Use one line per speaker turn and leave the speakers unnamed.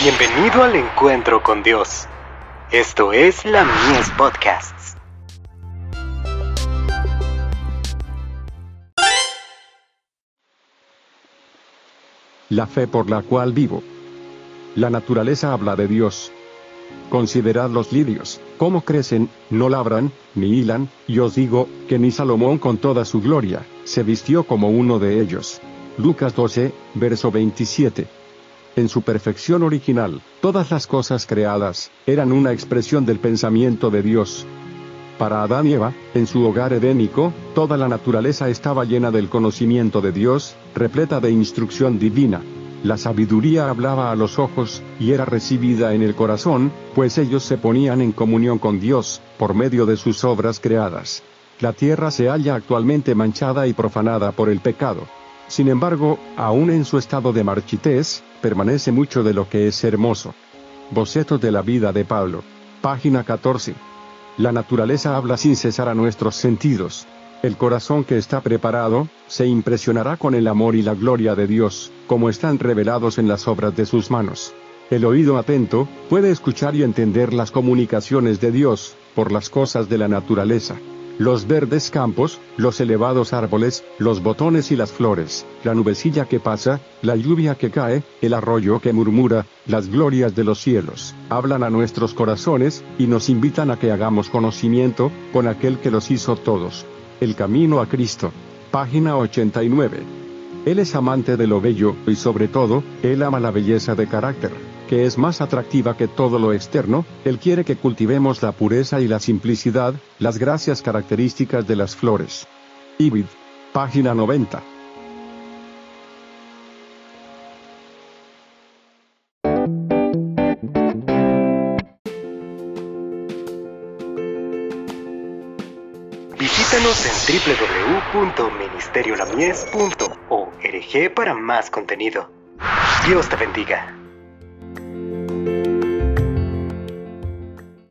Bienvenido al encuentro con Dios. Esto es la Mies Podcasts.
La fe por la cual vivo. La naturaleza habla de Dios. Considerad los lirios, cómo crecen, no labran, ni hilan, y os digo, que ni Salomón con toda su gloria, se vistió como uno de ellos. Lucas 12, verso 27. En su perfección original, todas las cosas creadas, eran una expresión del pensamiento de Dios. Para Adán y Eva, en su hogar edénico, toda la naturaleza estaba llena del conocimiento de Dios, repleta de instrucción divina. La sabiduría hablaba a los ojos, y era recibida en el corazón, pues ellos se ponían en comunión con Dios, por medio de sus obras creadas. La tierra se halla actualmente manchada y profanada por el pecado. Sin embargo, aún en su estado de marchitez, permanece mucho de lo que es hermoso. Boceto de la vida de Pablo. Página 14. La naturaleza habla sin cesar a nuestros sentidos. El corazón que está preparado, se impresionará con el amor y la gloria de Dios, como están revelados en las obras de sus manos. El oído atento, puede escuchar y entender las comunicaciones de Dios, por las cosas de la naturaleza los verdes campos, los elevados árboles, los botones y las flores, la nubecilla que pasa, la lluvia que cae, el arroyo que murmura, las glorias de los cielos, hablan a nuestros corazones, y nos invitan a que hagamos conocimiento, con aquel que los hizo todos. El camino a Cristo. Página 89. Él es amante de lo bello, y sobre todo, Él ama la belleza de carácter que es más atractiva que todo lo externo, Él quiere que cultivemos la pureza y la simplicidad, las gracias características de las flores. Ibid. Página 90.
Visítanos en www.ministeriolamies.org para más contenido. Dios te bendiga.